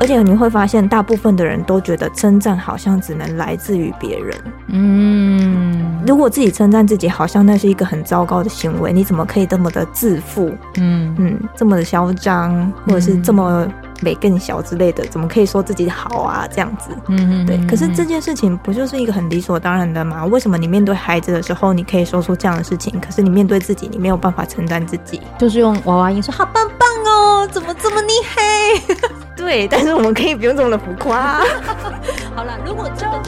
而且你会发现，大部分的人都觉得称赞好像只能来自于别人。嗯，如果自己称赞自己，好像那是一个很糟糕的行为。你怎么可以这么的自负？嗯嗯，这么的嚣张，或者是这么美更小之类的，怎么可以说自己好啊？这样子，嗯嗯，对。可是这件事情不就是一个很理所当然的吗？为什么你面对孩子的时候，你可以说出这样的事情，可是你面对自己，你没有办法称赞自己？就是用娃娃音说好棒棒哦，怎么这么厉害？对，但是我们可以不用这么的浮夸。好了，如果真的。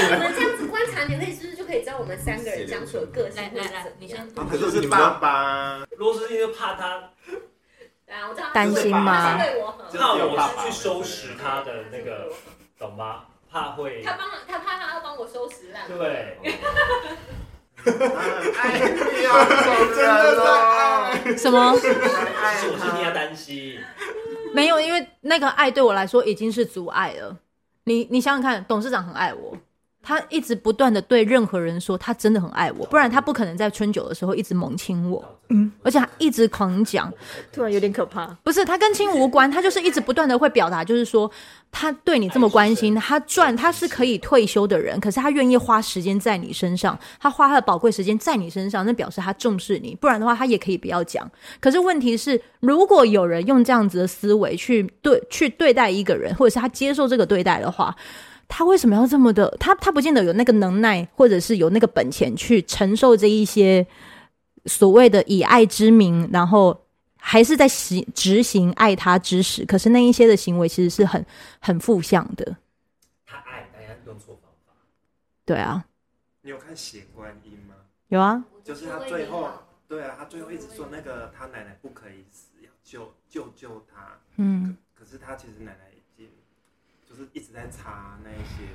你们这样子观察就可以知道我们三个人相处的个性。来来来，你先。他就是爸爸。罗斯因为怕他，担心吗？怕我去收拾他的那个，懂吗？怕会。他帮他怕他要帮我收拾烂。对。爱你啊！真的在爱。什么？是我是替他担心。没有，因为那个爱对我来说已经是阻碍了。你你想想看，董事长很爱我，他一直不断的对任何人说他真的很爱我，不然他不可能在春酒的时候一直猛亲我。嗯，而且他一直狂讲，突然有点可怕。不是他跟亲无关，他就是一直不断的会表达，就是说他对你这么关心，他赚他是可以退休的人，可是他愿意花时间在你身上，他花他的宝贵时间在你身上，那表示他重视你。不然的话，他也可以不要讲。可是问题是，如果有人用这样子的思维去对去对待一个人，或者是他接受这个对待的话，他为什么要这么的？他他不见得有那个能耐，或者是有那个本钱去承受这一些。所谓的以爱之名，然后还是在行执行爱他之实，可是那一些的行为其实是很很负向的。他爱，但他用错方法。对啊。你有看《血观音》吗？有啊。就是他最后，对啊，他最后一直说那个他奶奶不可以死，要救救救他。嗯可。可是他其实奶奶是一直在擦那一些，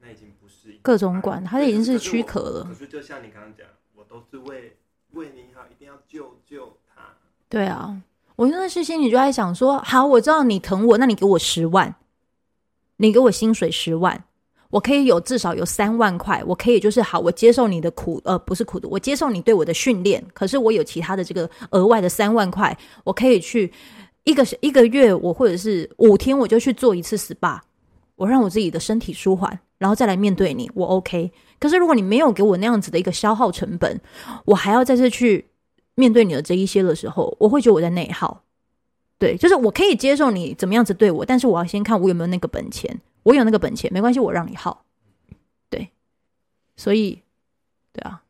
那已经不是各种管，它已经是躯壳了。可是就像你刚刚讲，我都是为。为你好，一定要救救他。对啊，我那时心里就在想说，好，我知道你疼我，那你给我十万，你给我薪水十万，我可以有至少有三万块，我可以就是好，我接受你的苦，呃，不是苦的，我接受你对我的训练，可是我有其他的这个额外的三万块，我可以去一个一个月，我或者是五天，我就去做一次 SPA，我让我自己的身体舒缓，然后再来面对你，我 OK。可是，如果你没有给我那样子的一个消耗成本，我还要再次去面对你的这一些的时候，我会觉得我在内耗。对，就是我可以接受你怎么样子对我，但是我要先看我有没有那个本钱。我有那个本钱，没关系，我让你耗。对，所以，对啊，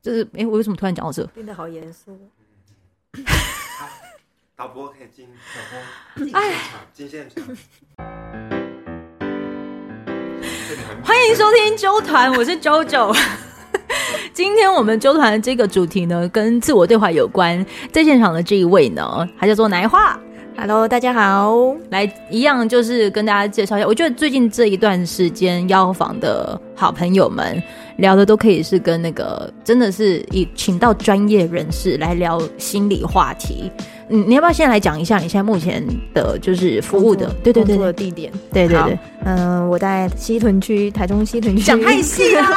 就是哎、欸，我为什么突然讲到这？变得好严肃。导播可以进小红，进现场。欢迎收听周团，我是 JoJo。今天我们周团的这个主题呢，跟自我对话有关。在现场的这一位呢，他叫做奶画。Hello，大家好。来，一样就是跟大家介绍一下。我觉得最近这一段时间邀访的好朋友们聊的都可以是跟那个，真的是以请到专业人士来聊心理话题。嗯，你要不要先来讲一下你现在目前的就是服务的，对对对的地点？对对对，嗯，我在西屯区，台中西屯区。讲太细了啦，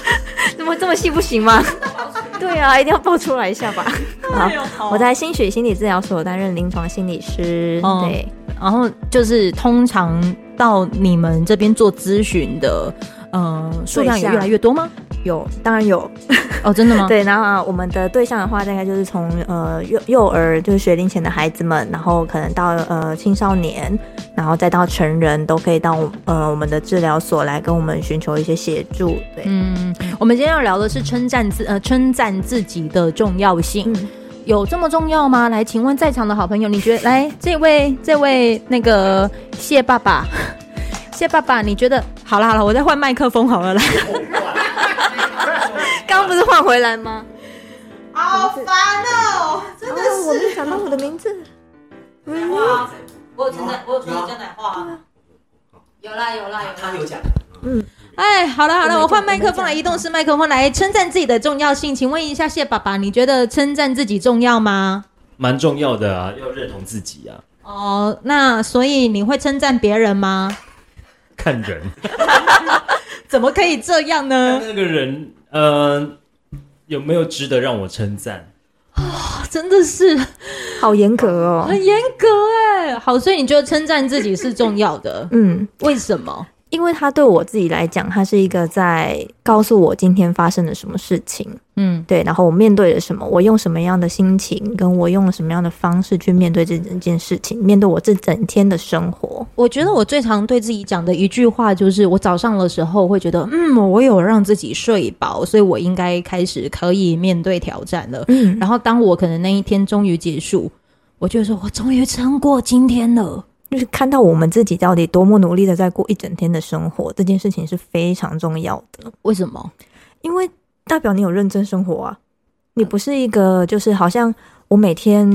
怎么这么细不行吗？对啊，一定要爆出来一下吧。好，我在新雪心理治疗所担任临床心理师。对，然后就是通常到你们这边做咨询的，嗯，数量也越来越多吗？有，当然有哦，真的吗？对，然后、啊、我们的对象的话，大概就是从呃幼幼儿，就是学龄前的孩子们，然后可能到呃青少年，然后再到成人，都可以到呃我们的治疗所来跟我们寻求一些协助。对，嗯，我们今天要聊的是称赞自呃称赞自己的重要性，嗯、有这么重要吗？来，请问在场的好朋友，你觉得来这位这位那个谢爸爸，谢爸爸，你觉得好了好了，我再换麦克风好了来。刚不是换回来吗？好烦哦！真的是，我没想到我的名字。奶画，我有称赞，我有称赞奶画。有啦有啦有。他有讲。嗯，哎，好了好了，我换麦克风来，移动式麦克风来称赞自己的重要性。请问一下谢爸爸，你觉得称赞自己重要吗？蛮重要的啊，要认同自己啊。哦，那所以你会称赞别人吗？看人。怎么可以这样呢？那个人，呃，有没有值得让我称赞？啊，真的是好严格哦，很严格哎。好，所以你觉得称赞自己是重要的？嗯，为什么？因为它对我自己来讲，它是一个在告诉我今天发生了什么事情，嗯，对，然后我面对了什么，我用什么样的心情，跟我用了什么样的方式去面对这整件事情，面对我这整天的生活。我觉得我最常对自己讲的一句话就是，我早上的时候会觉得，嗯，我有让自己睡饱，所以我应该开始可以面对挑战了。嗯，然后当我可能那一天终于结束，我就说我终于撑过今天了。就是看到我们自己到底多么努力的在过一整天的生活，这件事情是非常重要的。为什么？因为代表你有认真生活啊，你不是一个就是好像我每天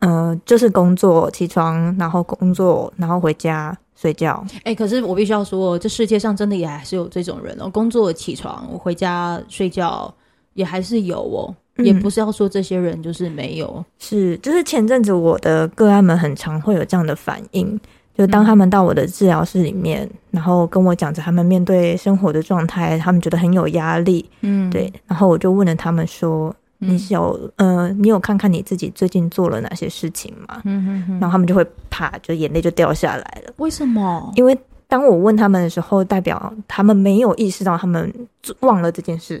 嗯、呃、就是工作起床，然后工作，然后回家睡觉。哎、欸，可是我必须要说，这世界上真的也还是有这种人哦，工作起床回家睡觉也还是有哦。也不是要说这些人就是没有，嗯、是就是前阵子我的个案们很常会有这样的反应，就当他们到我的治疗室里面，嗯、然后跟我讲着他们面对生活的状态，他们觉得很有压力，嗯，对，然后我就问了他们说：“嗯、你有呃，你有看看你自己最近做了哪些事情吗？”嗯哼哼，然后他们就会啪，就眼泪就掉下来了。为什么？因为当我问他们的时候，代表他们没有意识到他们忘了这件事。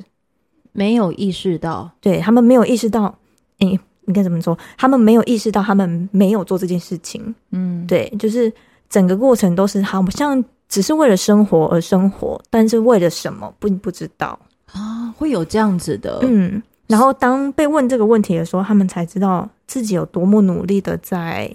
没有意识到，对，他们没有意识到，诶，应该怎么说？他们没有意识到，他们没有做这件事情。嗯，对，就是整个过程都是好像只是为了生活而生活，但是为了什么并不知道啊，会有这样子的。嗯，然后当被问这个问题的时候，他们才知道自己有多么努力的在，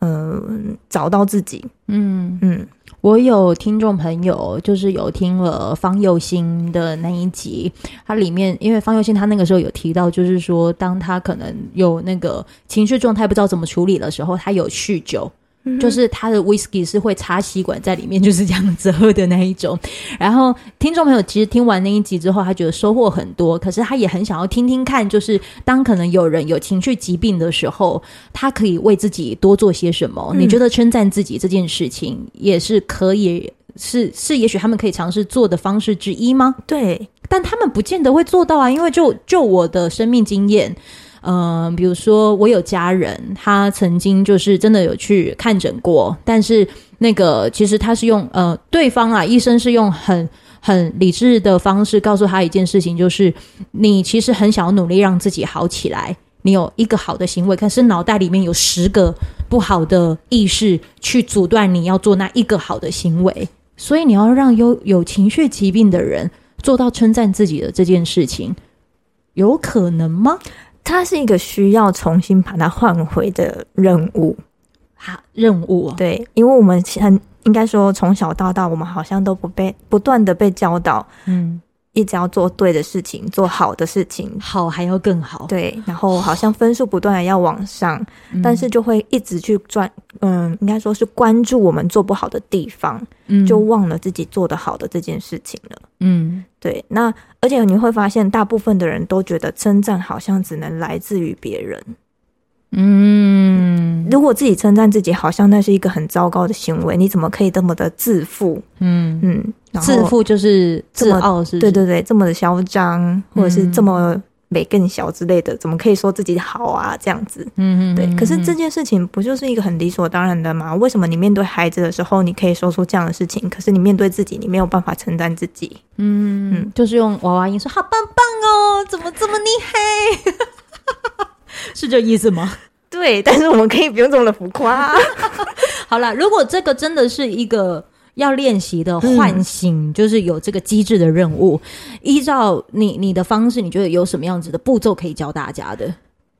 嗯、呃，找到自己。嗯嗯。我有听众朋友，就是有听了方佑兴的那一集，它里面因为方佑兴他那个时候有提到，就是说当他可能有那个情绪状态不知道怎么处理的时候，他有酗酒。就是他的 whisky 是会插吸管在里面，就是这样子喝的那一种。然后听众朋友其实听完那一集之后，他觉得收获很多，可是他也很想要听听看，就是当可能有人有情绪疾病的时候，他可以为自己多做些什么？嗯、你觉得称赞自己这件事情也是可以，是是，也许他们可以尝试做的方式之一吗？对，但他们不见得会做到啊，因为就就我的生命经验。嗯、呃，比如说我有家人，他曾经就是真的有去看诊过，但是那个其实他是用呃，对方啊，医生是用很很理智的方式告诉他一件事情，就是你其实很想要努力让自己好起来，你有一个好的行为，可是脑袋里面有十个不好的意识去阻断你要做那一个好的行为，所以你要让有有情绪疾病的人做到称赞自己的这件事情，有可能吗？它是一个需要重新把它换回的任务，好，任务对，因为我们很应该说从小到大，我们好像都不被不断的被教导，嗯。一直要做对的事情，做好的事情，好还要更好。对，然后好像分数不断的要往上，哦、但是就会一直去转，嗯，应该说是关注我们做不好的地方，嗯，就忘了自己做得好的这件事情了。嗯，对。那而且你会发现，大部分的人都觉得称赞好像只能来自于别人。嗯，如果自己称赞自己，好像那是一个很糟糕的行为。你怎么可以这么的自负？嗯嗯，自负就是自傲，是？对对对，这么的嚣张，或者是这么美更小之类的，嗯、怎么可以说自己好啊？这样子，嗯嗯，对。可是这件事情不就是一个很理所当然的吗？为什么你面对孩子的时候，你可以说出这样的事情，可是你面对自己，你没有办法称赞自己？嗯嗯，就是用娃娃音说好棒棒哦，怎么这么厉害？是这意思吗？对，但是我们可以不用这么的浮夸啊。好了，如果这个真的是一个要练习的唤醒，嗯、就是有这个机制的任务，依照你你的方式，你觉得有什么样子的步骤可以教大家的？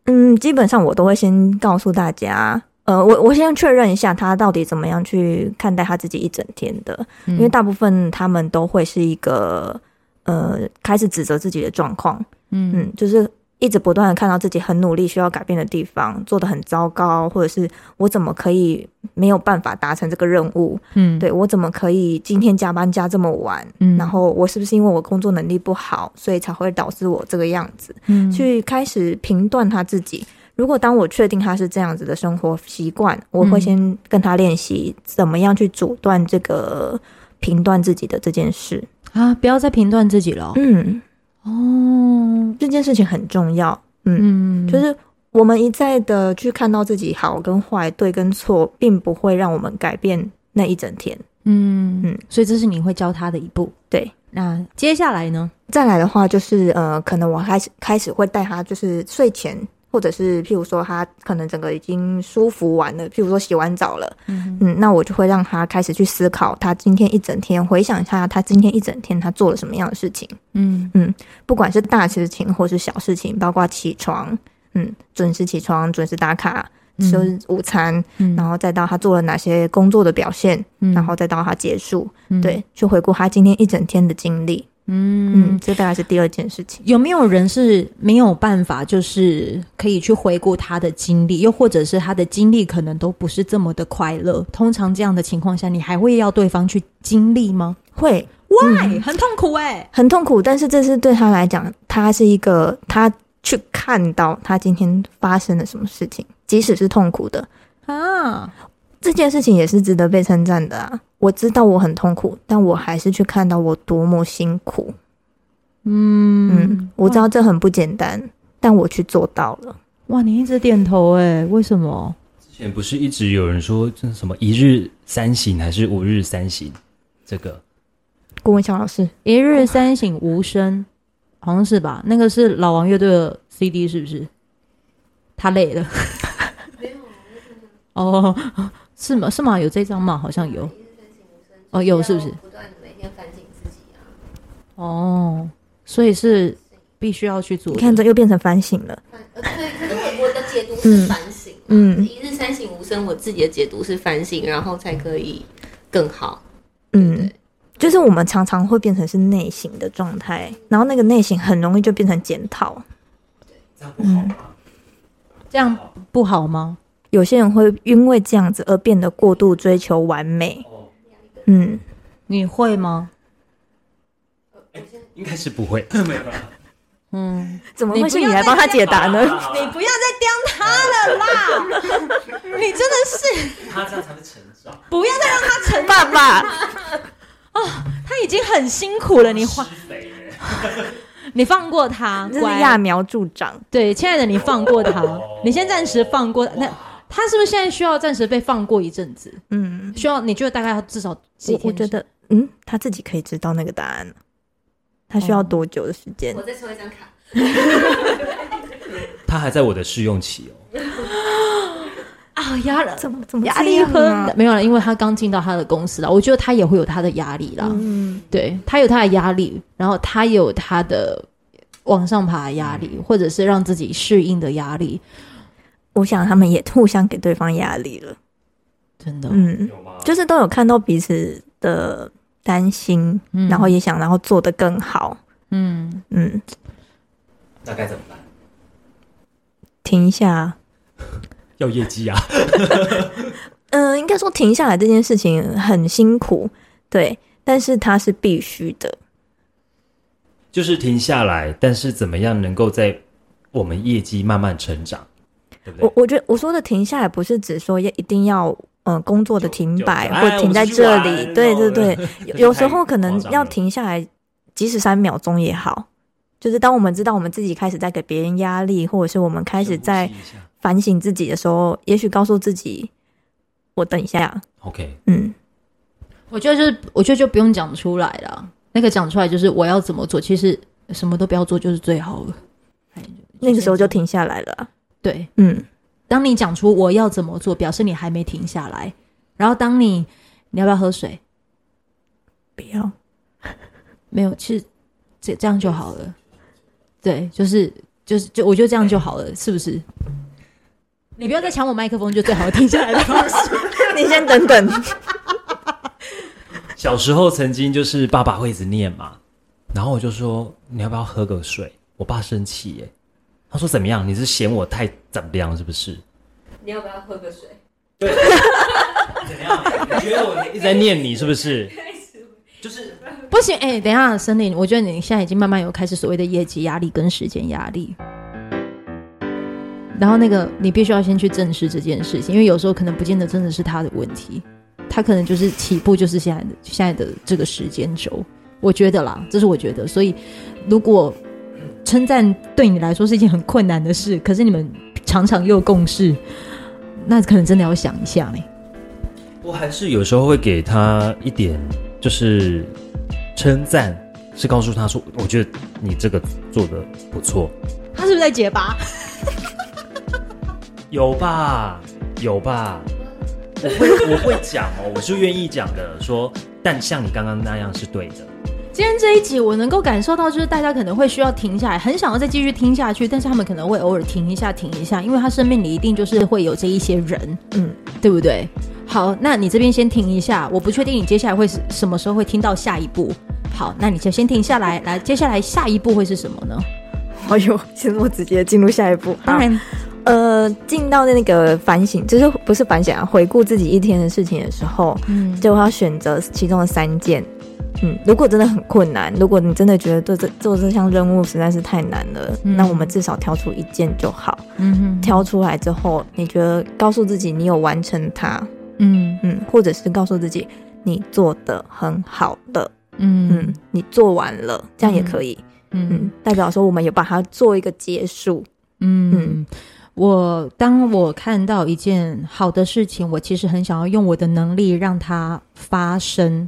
嗯，基本上我都会先告诉大家，呃，我我先确认一下他到底怎么样去看待他自己一整天的，嗯、因为大部分他们都会是一个呃开始指责自己的状况，嗯嗯，就是。一直不断的看到自己很努力需要改变的地方做得很糟糕，或者是我怎么可以没有办法达成这个任务？嗯，对，我怎么可以今天加班加这么晚？嗯，然后我是不是因为我工作能力不好，所以才会导致我这个样子？嗯，去开始评断他自己。如果当我确定他是这样子的生活习惯，我会先跟他练习怎么样去阻断这个评断自己的这件事。啊，不要再评断自己了。嗯，哦，这件事情很重要。嗯，嗯，就是我们一再的去看到自己好跟坏、对跟错，并不会让我们改变那一整天。嗯嗯嗯，所以这是你会教他的一步。对，那接下来呢？再来的话就是呃，可能我开始开始会带他，就是睡前。或者是譬如说他可能整个已经舒服完了，譬如说洗完澡了，嗯。嗯，那我就会让他开始去思考他今天一整天，回想一下他今天一整天他做了什么样的事情，嗯。嗯，不管是大事情或是小事情，包括起床，嗯，准时起床，准时打卡，吃午餐，嗯，然后再到他做了哪些工作的表现，嗯，然后再到他结束，嗯，对，去回顾他今天一整天的经历。嗯嗯，这大概是第二件事情。有没有人是没有办法，就是可以去回顾他的经历，又或者是他的经历可能都不是这么的快乐？通常这样的情况下，你还会要对方去经历吗？会，Why？、嗯、很痛苦哎、欸，很痛苦。但是这是对他来讲，他是一个他去看到他今天发生了什么事情，即使是痛苦的啊，这件事情也是值得被称赞的啊。我知道我很痛苦，但我还是去看到我多么辛苦。嗯嗯，我知道这很不简单，但我去做到了。哇，你一直点头哎，为什么？之前不是一直有人说这是什么一日三省还是五日三省？这个郭文强老师，一日三省吾身，好像是吧？那个是老王乐队的 CD 是不是？他累了。没有哦，是吗？是吗？有这张吗？好像有。哦，有是不是？不断的每天反省自己啊。哦，所以是必须要去做。你看，这又变成反省了。呃，对，可是我我的解读是反省。嗯，一日三省吾身，我自己的解读是反省，然后才可以更好。嗯，就是我们常常会变成是内省的状态，然后那个内省很容易就变成检讨。这样不好吗？这样不好吗？有些人会因为这样子而变得过度追求完美。嗯，你会吗？应该是不会。没有。嗯，怎么会是你来帮他解答呢？你不要再刁他了啦！你真的是，他这样才会成长。不要再让他成爸爸。哦，他已经很辛苦了，你放，你放过他，这是揠苗助长。对，亲爱的，你放过他，你先暂时放过那。他是不是现在需要暂时被放过一阵子？嗯，需要？你觉得大概要至少几天？我觉得，嗯，他自己可以知道那个答案。他需要多久的时间？我再抽一张卡。他还在我的试用期哦。啊，压了，怎么怎么压力很没有了？因为他刚进到他的公司了，我觉得他也会有他的压力啦。嗯，对，他有他的压力，然后他也有他的往上爬的压力，或者是让自己适应的压力。我想他们也互相给对方压力了，真的，嗯，就是都有看到彼此的担心，嗯、然后也想然后做得更好，嗯嗯，那该怎么办？停一下，要业绩啊，嗯、呃，应该说停下来这件事情很辛苦，对，但是它是必须的，就是停下来，但是怎么样能够在我们业绩慢慢成长？我我觉得我说的停下来不是指说要一定要呃工作的停摆或停在这里，对对对，有时候可能要停下来，即使三秒钟也好。就是当我们知道我们自己开始在给别人压力，或者是我们开始在反省自己的时候，也许告诉自己，我等一下。OK，嗯，我觉得就是我觉得就不用讲出来了，那个讲出来就是我要怎么做，其实什么都不要做就是最好了。那个时候就停下来了。对，嗯，当你讲出我要怎么做，表示你还没停下来。然后，当你你要不要喝水？不要，没有，其实这这样就好了。对，就是就是就我觉得这样就好了，是不是？你不要再抢我麦克风，就最好停下来的方式。你先等等。小时候曾经就是爸爸会一直念嘛，然后我就说你要不要喝个水？我爸生气耶。他说：“怎么样？你是嫌我太怎么样？是不是？你要不要喝个水？对，怎么样？你觉得我一直在念你是不是？就是不行。哎、欸，等一下，森林，我觉得你现在已经慢慢有开始所谓的业绩压力跟时间压力。然后那个，你必须要先去正视这件事情，因为有时候可能不见得真的是他的问题，他可能就是起步就是现在的现在的这个时间轴。我觉得啦，这是我觉得。所以，如果称赞对你来说是一件很困难的事，可是你们常常又共事，那可能真的要想一下呢。我还是有时候会给他一点，就是称赞，是告诉他说，我觉得你这个做的不错。他是不是在结巴？有吧，有吧。我会我会讲哦，我是愿意讲的。说，但像你刚刚那样是对的。今天这一集我能够感受到，就是大家可能会需要停下来，很想要再继续听下去，但是他们可能会偶尔停一下，停一下，因为他生命里一定就是会有这一些人，嗯，对不对？好，那你这边先停一下，我不确定你接下来会是什么时候会听到下一步。好，那你就先停下来，来，接下来下一步会是什么呢？哎呦，现在我直接进入下一步，当然。呃，进到那个反省，就是不是反省啊？回顾自己一天的事情的时候，嗯，就要选择其中的三件。嗯，如果真的很困难，如果你真的觉得做这做这项任务实在是太难了，嗯，那我们至少挑出一件就好。嗯哼，挑出来之后，你觉得告诉自己你有完成它，嗯嗯，或者是告诉自己你做的很好的，嗯嗯，你做完了，这样也可以。嗯嗯，代表说我们有把它做一个结束。嗯嗯。我当我看到一件好的事情，我其实很想要用我的能力让它发生，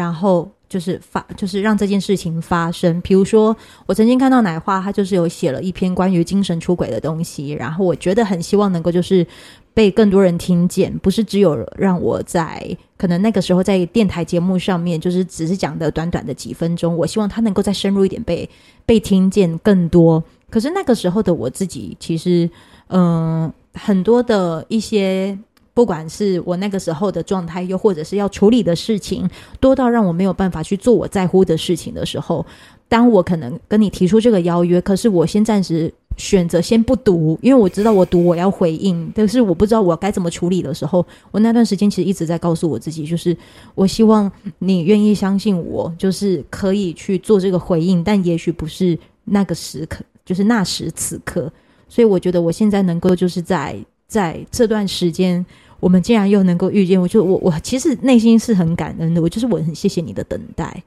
然后就是发，就是让这件事情发生。比如说，我曾经看到奶花，他就是有写了一篇关于精神出轨的东西，然后我觉得很希望能够就是被更多人听见，不是只有让我在可能那个时候在电台节目上面就是只是讲的短短的几分钟，我希望他能够再深入一点被被听见更多。可是那个时候的我自己，其实。嗯，很多的一些，不管是我那个时候的状态，又或者是要处理的事情，多到让我没有办法去做我在乎的事情的时候，当我可能跟你提出这个邀约，可是我先暂时选择先不读，因为我知道我读我要回应，但是我不知道我该怎么处理的时候，我那段时间其实一直在告诉我自己，就是我希望你愿意相信我，就是可以去做这个回应，但也许不是那个时刻，就是那时此刻。所以我觉得我现在能够就是在在这段时间，我们竟然又能够遇见，我就我我其实内心是很感恩的。我就是我很谢谢你的等待，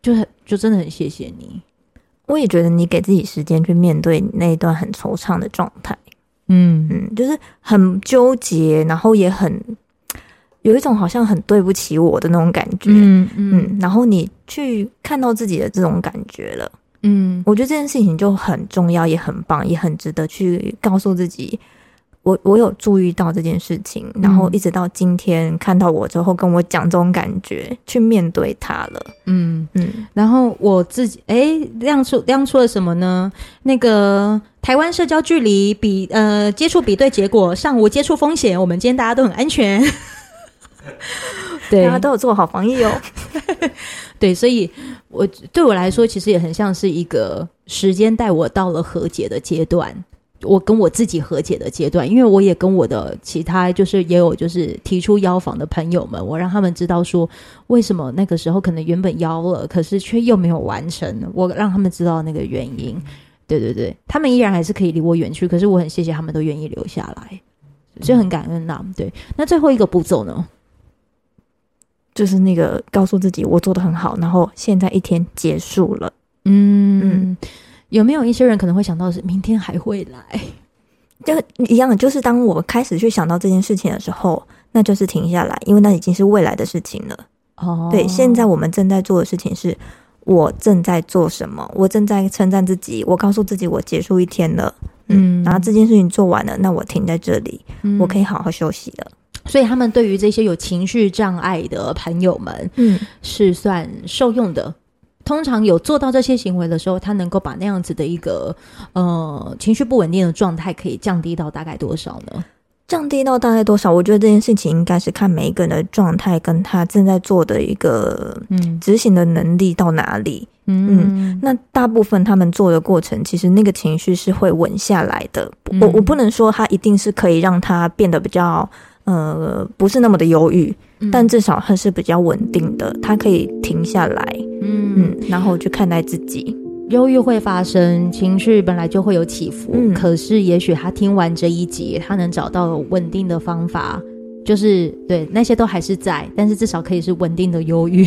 就很就真的很谢谢你。我也觉得你给自己时间去面对那一段很惆怅的状态，嗯嗯，就是很纠结，然后也很有一种好像很对不起我的那种感觉，嗯嗯，然后你去看到自己的这种感觉了。嗯，我觉得这件事情就很重要，也很棒，也很值得去告诉自己，我我有注意到这件事情，嗯、然后一直到今天看到我之后跟我讲这种感觉，去面对它了。嗯嗯，然后我自己哎亮出亮出了什么呢？那个台湾社交距离比呃接触比对结果上无接触风险，我们今天大家都很安全，对，大家都有做好防疫哦。对，所以。我对我来说，其实也很像是一个时间带我到了和解的阶段，我跟我自己和解的阶段，因为我也跟我的其他就是也有就是提出邀访的朋友们，我让他们知道说，为什么那个时候可能原本邀了，可是却又没有完成，我让他们知道那个原因。对对对，他们依然还是可以离我远去，可是我很谢谢他们都愿意留下来，所以很感恩呐。对，那最后一个步骤呢？就是那个告诉自己我做的很好，然后现在一天结束了。嗯嗯，有没有一些人可能会想到是明天还会来？就一样，就是当我开始去想到这件事情的时候，那就是停下来，因为那已经是未来的事情了。哦，对，现在我们正在做的事情是，我正在做什么？我正在称赞自己，我告诉自己我结束一天了。嗯，然后这件事情做完了，那我停在这里，嗯，我可以好好休息了。所以他们对于这些有情绪障碍的朋友们，嗯，是算受用的。通常有做到这些行为的时候，他能够把那样子的一个呃情绪不稳定的状态，可以降低到大概多少呢？降低到大概多少？我觉得这件事情应该是看每一个人的状态，跟他正在做的一个嗯执行的能力到哪里。嗯，嗯，那大部分他们做的过程，其实那个情绪是会稳下来的。嗯、我我不能说他一定是可以让他变得比较。呃，不是那么的忧郁，嗯，但至少他是比较稳定的，他可以停下来，嗯嗯，然后去看待自己。忧郁会发生，情绪本来就会有起伏，嗯，可是也许他听完这一集，他能找到稳定的方法，就是对那些都还是在，但是至少可以是稳定的忧郁。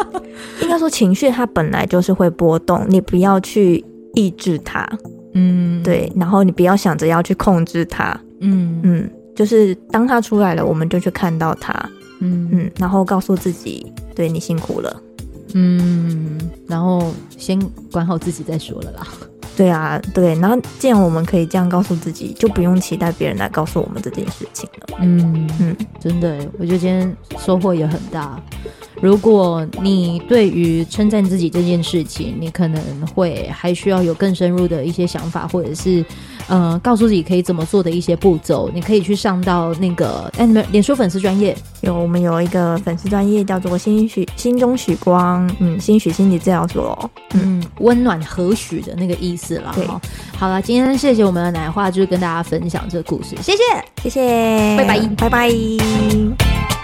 应该说情绪它本来就是会波动，你不要去抑制它。嗯，对，然后你不要想着要去控制它。嗯嗯，就是当它出来了，我们就去看到它。嗯嗯，然后告诉自己，对，你辛苦了。嗯，然后先管好自己再说了啦。对啊，对，然后既然我们可以这样告诉自己，就不用期待别人来告诉我们这件事情了。嗯嗯，真的，我觉得今天收获也很大。如果你对于称赞自己这件事情，你可能会还需要有更深入的一些想法，或者是呃，告诉自己可以怎么做的一些步骤，你可以去上到那个哎，你们脸书粉丝专业。有我们有一个粉丝专业叫做心许心中许光，嗯，心许心理治疗所，嗯，温暖和煦的那个意思了。对，好了，今天谢谢我们的奶话，就是跟大家分享这个故事，谢谢，谢谢，拜拜，拜拜。